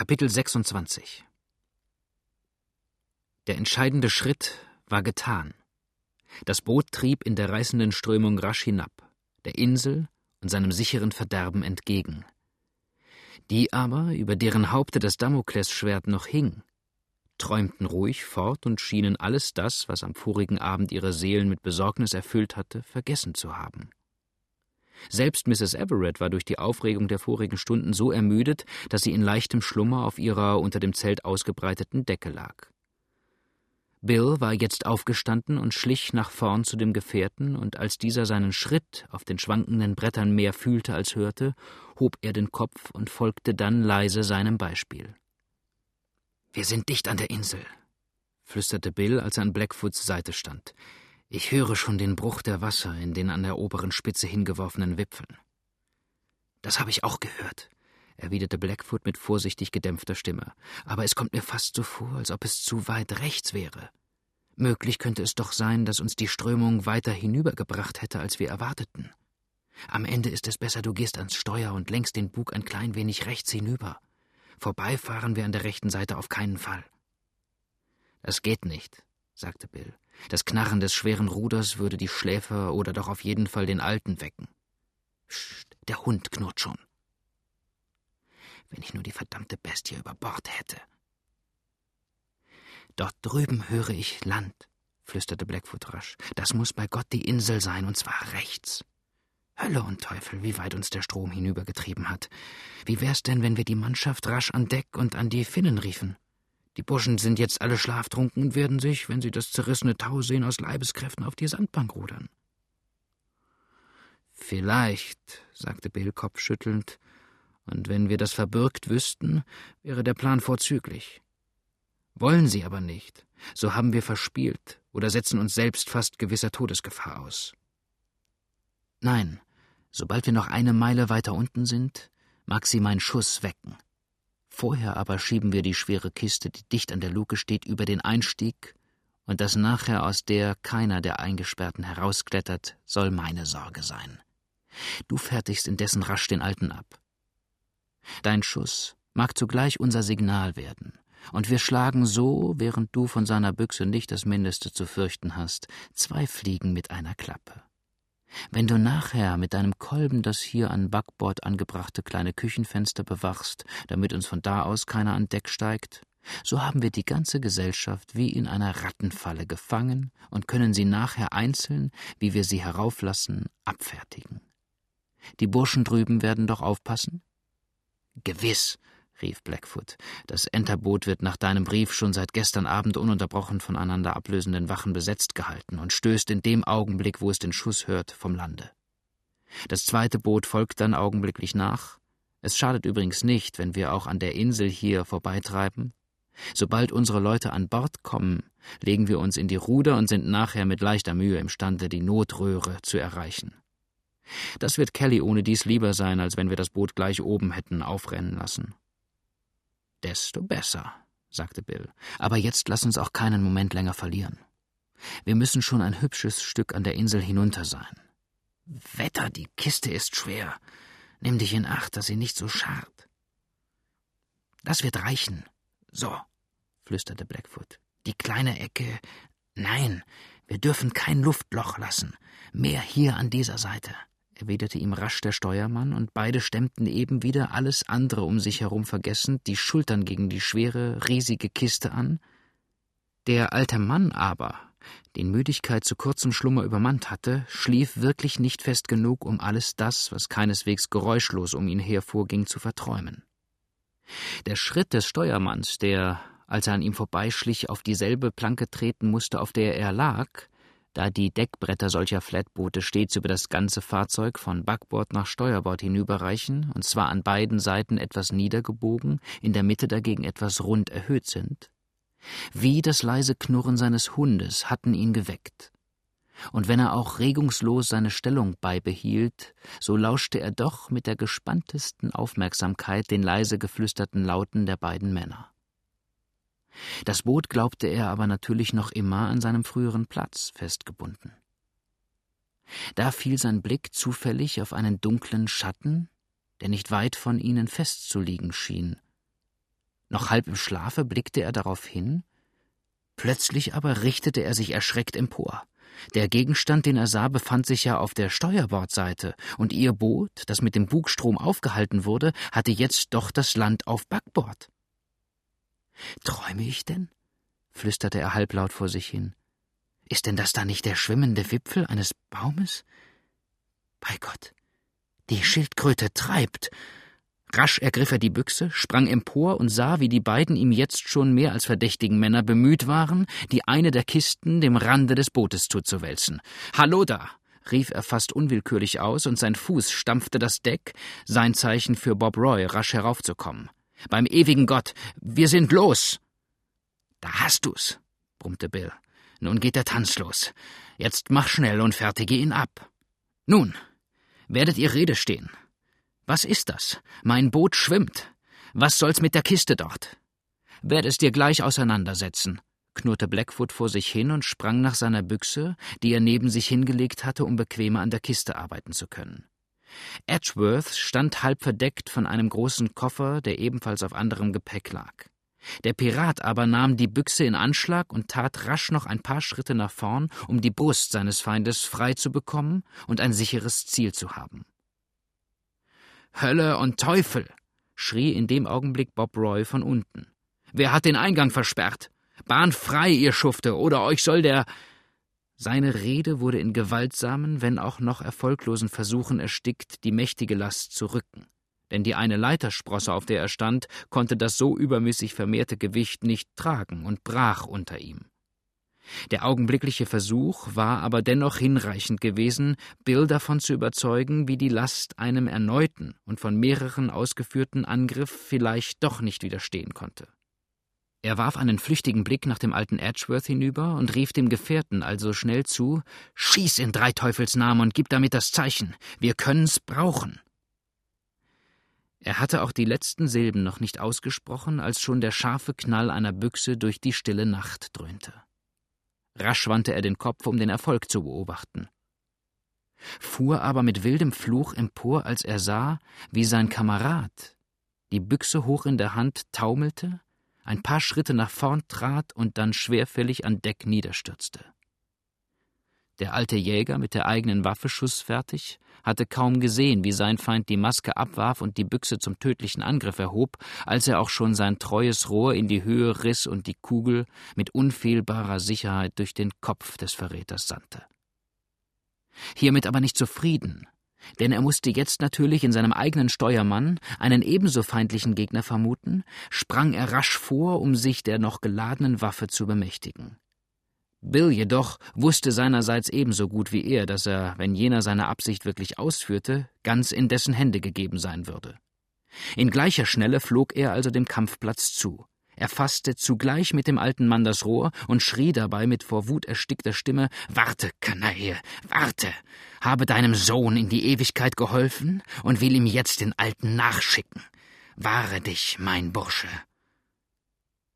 Kapitel 26 Der entscheidende Schritt war getan. Das Boot trieb in der reißenden Strömung rasch hinab, der Insel und seinem sicheren Verderben entgegen. Die aber, über deren Haupte das Damoklesschwert noch hing, träumten ruhig fort und schienen alles das, was am vorigen Abend ihre Seelen mit Besorgnis erfüllt hatte, vergessen zu haben. Selbst Mrs. Everett war durch die Aufregung der vorigen Stunden so ermüdet, dass sie in leichtem Schlummer auf ihrer unter dem Zelt ausgebreiteten Decke lag. Bill war jetzt aufgestanden und schlich nach vorn zu dem Gefährten, und als dieser seinen Schritt auf den schwankenden Brettern mehr fühlte als hörte, hob er den Kopf und folgte dann leise seinem Beispiel. Wir sind dicht an der Insel, flüsterte Bill, als er an Blackfoots Seite stand. Ich höre schon den Bruch der Wasser in den an der oberen Spitze hingeworfenen Wipfeln. Das habe ich auch gehört, erwiderte Blackfoot mit vorsichtig gedämpfter Stimme, aber es kommt mir fast so vor, als ob es zu weit rechts wäre. Möglich könnte es doch sein, dass uns die Strömung weiter hinübergebracht hätte, als wir erwarteten. Am Ende ist es besser, du gehst ans Steuer und lenkst den Bug ein klein wenig rechts hinüber. Vorbeifahren wir an der rechten Seite auf keinen Fall. Das geht nicht, sagte Bill. Das Knarren des schweren Ruders würde die Schläfer oder doch auf jeden Fall den Alten wecken. Psst, der Hund knurrt schon. Wenn ich nur die verdammte Bestie über Bord hätte. Dort drüben höre ich Land, flüsterte Blackfoot rasch. Das muss bei Gott die Insel sein, und zwar rechts. Hölle und Teufel, wie weit uns der Strom hinübergetrieben hat. Wie wär's denn, wenn wir die Mannschaft rasch an Deck und an die Finnen riefen? Die Burschen sind jetzt alle schlaftrunken und werden sich, wenn sie das zerrissene Tau sehen, aus Leibeskräften auf die Sandbank rudern. Vielleicht, sagte Bill kopfschüttelnd, und wenn wir das verbürgt wüssten, wäre der Plan vorzüglich. Wollen sie aber nicht, so haben wir verspielt oder setzen uns selbst fast gewisser Todesgefahr aus. Nein, sobald wir noch eine Meile weiter unten sind, mag sie mein Schuss wecken. Vorher aber schieben wir die schwere Kiste, die dicht an der Luke steht, über den Einstieg, und dass nachher aus der keiner der Eingesperrten herausklettert, soll meine Sorge sein. Du fertigst indessen rasch den Alten ab. Dein Schuss mag zugleich unser Signal werden, und wir schlagen so, während du von seiner Büchse nicht das Mindeste zu fürchten hast, zwei Fliegen mit einer Klappe. Wenn du nachher mit deinem Kolben das hier an Backbord angebrachte kleine Küchenfenster bewachst, damit uns von da aus keiner an Deck steigt, so haben wir die ganze Gesellschaft wie in einer Rattenfalle gefangen und können sie nachher einzeln, wie wir sie herauflassen, abfertigen. Die Burschen drüben werden doch aufpassen? Gewiss, rief Blackfoot. Das Enterboot wird nach deinem Brief schon seit gestern Abend ununterbrochen von einander ablösenden Wachen besetzt gehalten und stößt in dem Augenblick, wo es den Schuss hört, vom Lande. Das zweite Boot folgt dann augenblicklich nach. Es schadet übrigens nicht, wenn wir auch an der Insel hier vorbeitreiben. Sobald unsere Leute an Bord kommen, legen wir uns in die Ruder und sind nachher mit leichter Mühe imstande, die Notröhre zu erreichen. Das wird Kelly ohne dies lieber sein, als wenn wir das Boot gleich oben hätten aufrennen lassen. Desto besser, sagte Bill. Aber jetzt lass uns auch keinen Moment länger verlieren. Wir müssen schon ein hübsches Stück an der Insel hinunter sein. Wetter, die Kiste ist schwer. Nimm dich in Acht, dass sie nicht so scharrt. Das wird reichen. So, flüsterte Blackfoot. Die kleine Ecke. Nein, wir dürfen kein Luftloch lassen. Mehr hier an dieser Seite erwiderte ihm rasch der Steuermann, und beide stemmten eben wieder alles andere um sich herum vergessend die Schultern gegen die schwere, riesige Kiste an. Der alte Mann aber, den Müdigkeit zu kurzem Schlummer übermannt hatte, schlief wirklich nicht fest genug, um alles das, was keineswegs geräuschlos um ihn her vorging, zu verträumen. Der Schritt des Steuermanns, der, als er an ihm vorbeischlich, auf dieselbe Planke treten musste, auf der er lag, da die Deckbretter solcher Flatboote stets über das ganze Fahrzeug von Backbord nach Steuerbord hinüberreichen, und zwar an beiden Seiten etwas niedergebogen, in der Mitte dagegen etwas rund erhöht sind. Wie das leise Knurren seines Hundes hatten ihn geweckt. Und wenn er auch regungslos seine Stellung beibehielt, so lauschte er doch mit der gespanntesten Aufmerksamkeit den leise geflüsterten Lauten der beiden Männer. Das Boot glaubte er aber natürlich noch immer an seinem früheren Platz festgebunden. Da fiel sein Blick zufällig auf einen dunklen Schatten, der nicht weit von ihnen festzuliegen schien. Noch halb im Schlafe blickte er darauf hin, plötzlich aber richtete er sich erschreckt empor. Der Gegenstand, den er sah, befand sich ja auf der Steuerbordseite, und ihr Boot, das mit dem Bugstrom aufgehalten wurde, hatte jetzt doch das Land auf Backbord. Träume ich denn? flüsterte er halblaut vor sich hin. Ist denn das da nicht der schwimmende Wipfel eines Baumes? Bei Gott, die Schildkröte treibt. Rasch ergriff er die Büchse, sprang empor und sah, wie die beiden ihm jetzt schon mehr als verdächtigen Männer bemüht waren, die eine der Kisten dem Rande des Bootes zuzuwälzen. Hallo da! rief er fast unwillkürlich aus, und sein Fuß stampfte das Deck, sein Zeichen für Bob Roy, rasch heraufzukommen. Beim ewigen Gott, wir sind los! Da hast du's, brummte Bill. Nun geht der Tanz los. Jetzt mach schnell und fertige ihn ab. Nun, werdet ihr Rede stehen. Was ist das? Mein Boot schwimmt. Was soll's mit der Kiste dort? Werd es dir gleich auseinandersetzen, knurrte Blackfoot vor sich hin und sprang nach seiner Büchse, die er neben sich hingelegt hatte, um bequemer an der Kiste arbeiten zu können. Edgeworth stand halb verdeckt von einem großen Koffer, der ebenfalls auf anderem Gepäck lag. Der Pirat aber nahm die Büchse in Anschlag und tat rasch noch ein paar Schritte nach vorn, um die Brust seines Feindes frei zu bekommen und ein sicheres Ziel zu haben. Hölle und Teufel! schrie in dem Augenblick Bob Roy von unten. Wer hat den Eingang versperrt? Bahn frei, ihr Schufte, oder euch soll der. Seine Rede wurde in gewaltsamen, wenn auch noch erfolglosen Versuchen erstickt, die mächtige Last zu rücken denn die eine Leitersprosse, auf der er stand, konnte das so übermäßig vermehrte Gewicht nicht tragen und brach unter ihm. Der augenblickliche Versuch war aber dennoch hinreichend gewesen, Bill davon zu überzeugen, wie die Last einem erneuten und von mehreren ausgeführten Angriff vielleicht doch nicht widerstehen konnte. Er warf einen flüchtigen Blick nach dem alten Edgeworth hinüber und rief dem Gefährten also schnell zu: Schieß in drei Teufels Namen und gib damit das Zeichen. Wir können's brauchen. Er hatte auch die letzten Silben noch nicht ausgesprochen, als schon der scharfe Knall einer Büchse durch die stille Nacht dröhnte. Rasch wandte er den Kopf, um den Erfolg zu beobachten, fuhr aber mit wildem Fluch empor, als er sah, wie sein Kamerad, die Büchse hoch in der Hand, taumelte, ein paar Schritte nach vorn trat und dann schwerfällig an Deck niederstürzte. Der alte Jäger mit der eigenen Waffe schussfertig hatte kaum gesehen, wie sein Feind die Maske abwarf und die Büchse zum tödlichen Angriff erhob, als er auch schon sein treues Rohr in die Höhe riss und die Kugel mit unfehlbarer Sicherheit durch den Kopf des Verräters sandte. Hiermit aber nicht zufrieden, denn er musste jetzt natürlich in seinem eigenen Steuermann einen ebenso feindlichen Gegner vermuten, sprang er rasch vor, um sich der noch geladenen Waffe zu bemächtigen. Bill jedoch wusste seinerseits ebenso gut wie er, dass er, wenn jener seine Absicht wirklich ausführte, ganz in dessen Hände gegeben sein würde. In gleicher Schnelle flog er also dem Kampfplatz zu. Er fasste zugleich mit dem alten Mann das Rohr und schrie dabei mit vor Wut erstickter Stimme Warte, Kanaille, warte. Habe deinem Sohn in die Ewigkeit geholfen und will ihm jetzt den Alten nachschicken. Wahre dich, mein Bursche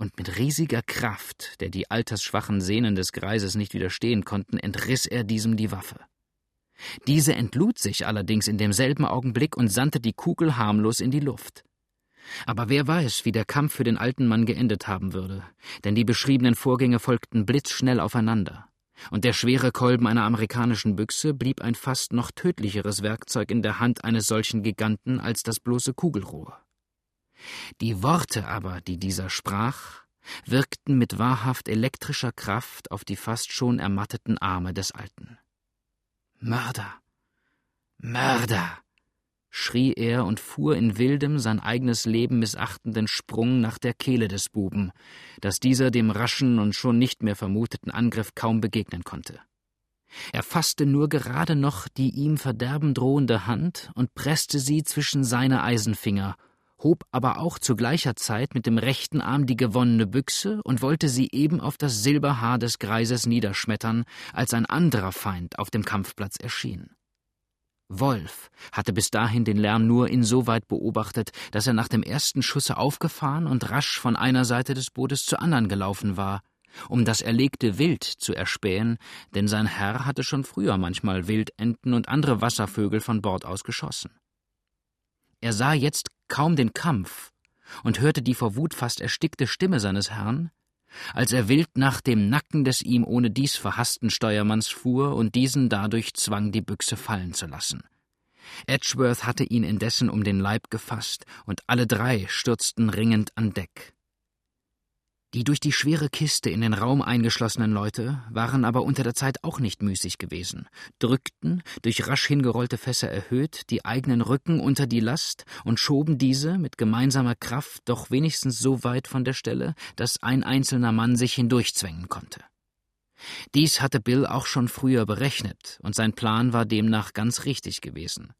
und mit riesiger Kraft, der die altersschwachen Sehnen des Greises nicht widerstehen konnten, entriss er diesem die Waffe. Diese entlud sich allerdings in demselben Augenblick und sandte die Kugel harmlos in die Luft. Aber wer weiß, wie der Kampf für den alten Mann geendet haben würde, denn die beschriebenen Vorgänge folgten blitzschnell aufeinander, und der schwere Kolben einer amerikanischen Büchse blieb ein fast noch tödlicheres Werkzeug in der Hand eines solchen Giganten als das bloße Kugelrohr. Die Worte aber, die dieser sprach, wirkten mit wahrhaft elektrischer Kraft auf die fast schon ermatteten Arme des Alten. Mörder. Mörder. Schrie er und fuhr in wildem, sein eigenes Leben missachtenden Sprung nach der Kehle des Buben, dass dieser dem raschen und schon nicht mehr vermuteten Angriff kaum begegnen konnte. Er fasste nur gerade noch die ihm Verderben drohende Hand und presste sie zwischen seine Eisenfinger hob aber auch zu gleicher Zeit mit dem rechten Arm die gewonnene Büchse und wollte sie eben auf das Silberhaar des Greises niederschmettern, als ein anderer Feind auf dem Kampfplatz erschien. Wolf hatte bis dahin den Lärm nur insoweit beobachtet, dass er nach dem ersten Schusse aufgefahren und rasch von einer Seite des Bootes zur anderen gelaufen war, um das erlegte Wild zu erspähen, denn sein Herr hatte schon früher manchmal Wildenten und andere Wasservögel von Bord aus geschossen. Er sah jetzt kaum den Kampf und hörte die vor Wut fast erstickte Stimme seines Herrn, als er wild nach dem Nacken des ihm ohne dies verhassten Steuermanns fuhr und diesen dadurch zwang, die Büchse fallen zu lassen. Edgeworth hatte ihn indessen um den Leib gefasst, und alle drei stürzten ringend an Deck. Die durch die schwere Kiste in den Raum eingeschlossenen Leute waren aber unter der Zeit auch nicht müßig gewesen, drückten, durch rasch hingerollte Fässer erhöht, die eigenen Rücken unter die Last und schoben diese mit gemeinsamer Kraft doch wenigstens so weit von der Stelle, dass ein einzelner Mann sich hindurchzwängen konnte. Dies hatte Bill auch schon früher berechnet, und sein Plan war demnach ganz richtig gewesen.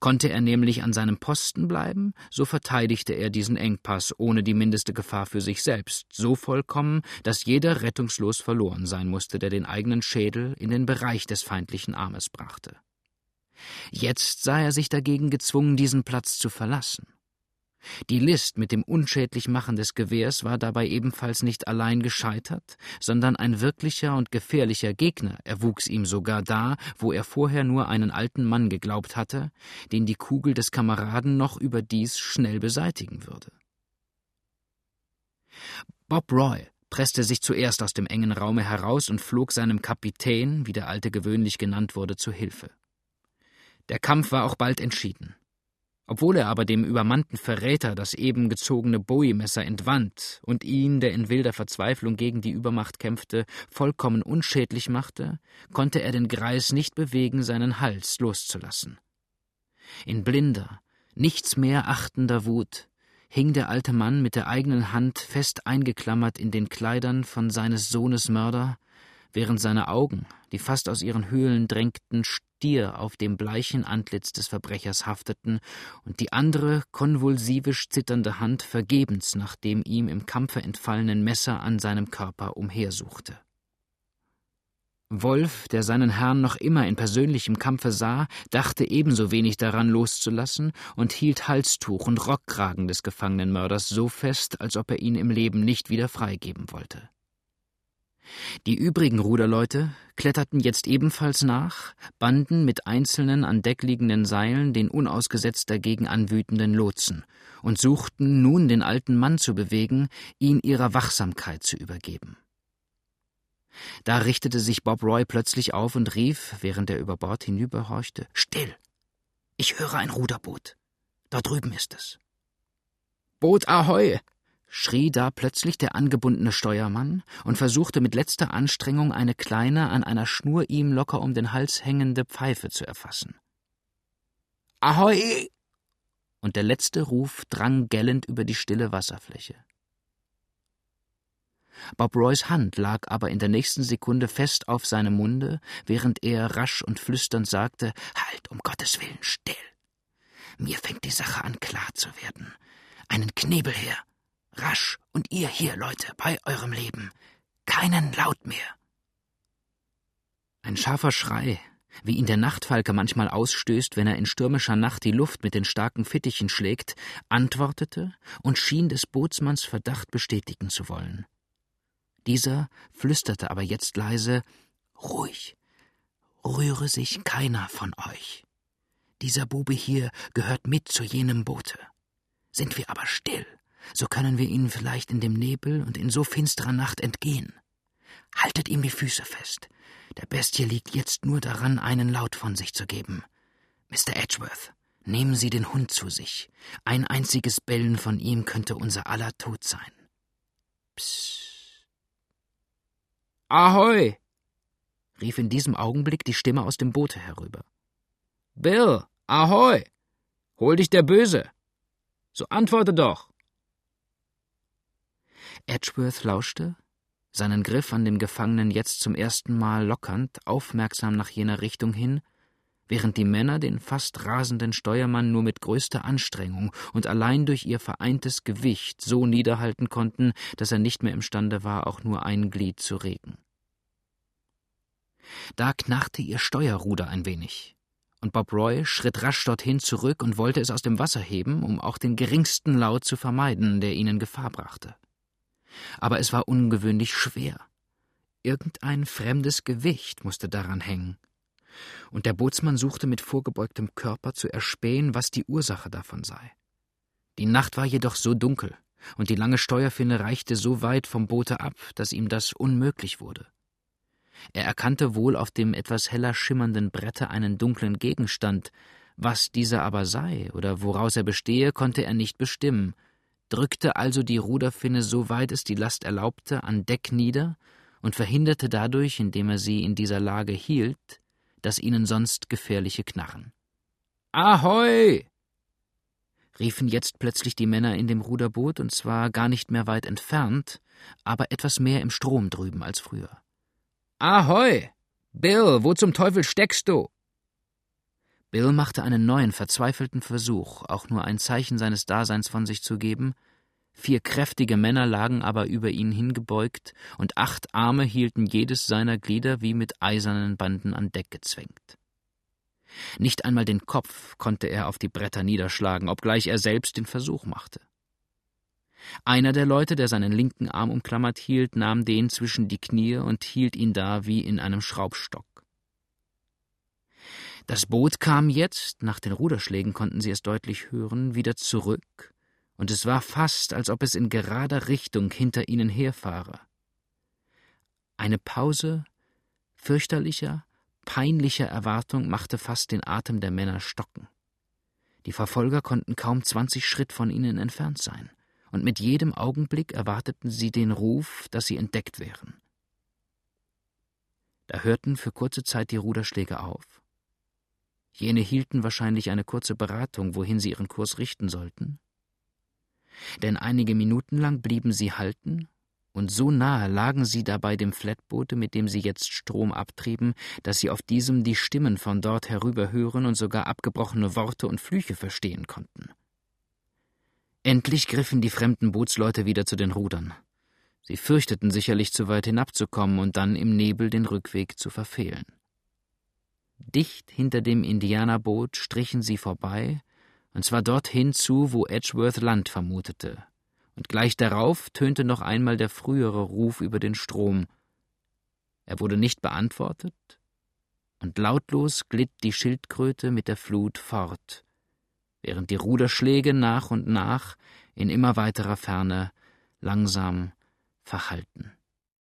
Konnte er nämlich an seinem Posten bleiben, so verteidigte er diesen Engpass ohne die mindeste Gefahr für sich selbst, so vollkommen, dass jeder rettungslos verloren sein musste, der den eigenen Schädel in den Bereich des feindlichen Armes brachte. Jetzt sah er sich dagegen gezwungen, diesen Platz zu verlassen. Die List mit dem unschädlich Machen des Gewehrs war dabei ebenfalls nicht allein gescheitert, sondern ein wirklicher und gefährlicher Gegner erwuchs ihm sogar da, wo er vorher nur einen alten Mann geglaubt hatte, den die Kugel des Kameraden noch überdies schnell beseitigen würde. Bob Roy presste sich zuerst aus dem engen Raume heraus und flog seinem Kapitän, wie der Alte gewöhnlich genannt wurde, zu Hilfe. Der Kampf war auch bald entschieden. Obwohl er aber dem übermannten Verräter das eben gezogene Bowie-Messer entwand und ihn, der in wilder Verzweiflung gegen die Übermacht kämpfte, vollkommen unschädlich machte, konnte er den Greis nicht bewegen, seinen Hals loszulassen. In blinder, nichts mehr achtender Wut hing der alte Mann mit der eigenen Hand fest eingeklammert in den Kleidern von seines Sohnes Mörder, während seine Augen, die fast aus ihren Höhlen drängten, stier auf dem bleichen Antlitz des Verbrechers hafteten und die andere konvulsivisch zitternde Hand vergebens nach dem ihm im Kampfe entfallenen Messer an seinem Körper umhersuchte. Wolf, der seinen Herrn noch immer in persönlichem Kampfe sah, dachte ebenso wenig daran loszulassen und hielt Halstuch und Rockkragen des gefangenen Mörders so fest, als ob er ihn im Leben nicht wieder freigeben wollte. Die übrigen Ruderleute kletterten jetzt ebenfalls nach, banden mit einzelnen an Deck liegenden Seilen den unausgesetzt dagegen anwütenden Lotsen und suchten nun den alten Mann zu bewegen, ihn ihrer Wachsamkeit zu übergeben. Da richtete sich Bob Roy plötzlich auf und rief, während er über Bord hinüberhorchte, Still! Ich höre ein Ruderboot. Da drüben ist es. Boot Ahoi! Schrie da plötzlich der angebundene Steuermann und versuchte mit letzter Anstrengung eine kleine, an einer Schnur ihm locker um den Hals hängende Pfeife zu erfassen. Ahoi! Und der letzte Ruf drang gellend über die stille Wasserfläche. Bob Roys Hand lag aber in der nächsten Sekunde fest auf seinem Munde, während er rasch und flüsternd sagte: Halt, um Gottes Willen, still! Mir fängt die Sache an klar zu werden. Einen Knebel her! Rasch und ihr hier, Leute, bei eurem Leben. Keinen Laut mehr. Ein scharfer Schrei, wie ihn der Nachtfalke manchmal ausstößt, wenn er in stürmischer Nacht die Luft mit den starken Fittichen schlägt, antwortete und schien des Bootsmanns Verdacht bestätigen zu wollen. Dieser flüsterte aber jetzt leise Ruhig, rühre sich keiner von euch. Dieser Bube hier gehört mit zu jenem Boote. Sind wir aber still, so können wir ihnen vielleicht in dem Nebel und in so finsterer Nacht entgehen. Haltet ihm die Füße fest. Der Bestie liegt jetzt nur daran, einen Laut von sich zu geben. Mr. Edgeworth, nehmen Sie den Hund zu sich. Ein einziges Bellen von ihm könnte unser aller Tod sein. Psst. Ahoi! rief in diesem Augenblick die Stimme aus dem Boote herüber. Bill, ahoi! Hol dich der Böse! So antworte doch! Edgeworth lauschte, seinen Griff an dem Gefangenen jetzt zum ersten Mal lockernd, aufmerksam nach jener Richtung hin, während die Männer den fast rasenden Steuermann nur mit größter Anstrengung und allein durch ihr vereintes Gewicht so niederhalten konnten, dass er nicht mehr imstande war, auch nur ein Glied zu regen. Da knarrte ihr Steuerruder ein wenig, und Bob Roy schritt rasch dorthin zurück und wollte es aus dem Wasser heben, um auch den geringsten Laut zu vermeiden, der ihnen Gefahr brachte aber es war ungewöhnlich schwer. Irgendein fremdes Gewicht musste daran hängen. Und der Bootsmann suchte mit vorgebeugtem Körper zu erspähen, was die Ursache davon sei. Die Nacht war jedoch so dunkel, und die lange Steuerfinne reichte so weit vom Boote ab, dass ihm das unmöglich wurde. Er erkannte wohl auf dem etwas heller schimmernden Brette einen dunklen Gegenstand, was dieser aber sei oder woraus er bestehe, konnte er nicht bestimmen, drückte also die Ruderfinne, so weit es die Last erlaubte, an Deck nieder und verhinderte dadurch, indem er sie in dieser Lage hielt, das ihnen sonst gefährliche Knarren. Ahoi! riefen jetzt plötzlich die Männer in dem Ruderboot, und zwar gar nicht mehr weit entfernt, aber etwas mehr im Strom drüben als früher. Ahoi! Bill, wo zum Teufel steckst du? Bill machte einen neuen, verzweifelten Versuch, auch nur ein Zeichen seines Daseins von sich zu geben, vier kräftige Männer lagen aber über ihn hingebeugt, und acht Arme hielten jedes seiner Glieder wie mit eisernen Banden an Deck gezwängt. Nicht einmal den Kopf konnte er auf die Bretter niederschlagen, obgleich er selbst den Versuch machte. Einer der Leute, der seinen linken Arm umklammert hielt, nahm den zwischen die Knie und hielt ihn da wie in einem Schraubstock. Das Boot kam jetzt, nach den Ruderschlägen konnten sie es deutlich hören, wieder zurück, und es war fast, als ob es in gerader Richtung hinter ihnen herfahre. Eine Pause fürchterlicher, peinlicher Erwartung machte fast den Atem der Männer stocken. Die Verfolger konnten kaum zwanzig Schritt von ihnen entfernt sein, und mit jedem Augenblick erwarteten sie den Ruf, dass sie entdeckt wären. Da hörten für kurze Zeit die Ruderschläge auf. Jene hielten wahrscheinlich eine kurze Beratung, wohin sie ihren Kurs richten sollten. Denn einige Minuten lang blieben sie halten und so nahe lagen sie dabei dem Flatboote, mit dem sie jetzt Strom abtrieben, dass sie auf diesem die Stimmen von dort herüber hören und sogar abgebrochene Worte und Flüche verstehen konnten. Endlich griffen die fremden Bootsleute wieder zu den Rudern. Sie fürchteten sicherlich zu weit hinabzukommen und dann im Nebel den Rückweg zu verfehlen. Dicht hinter dem Indianerboot strichen sie vorbei, und zwar dorthin zu, wo Edgeworth Land vermutete, und gleich darauf tönte noch einmal der frühere Ruf über den Strom. Er wurde nicht beantwortet, und lautlos glitt die Schildkröte mit der Flut fort, während die Ruderschläge nach und nach in immer weiterer Ferne langsam verhallten.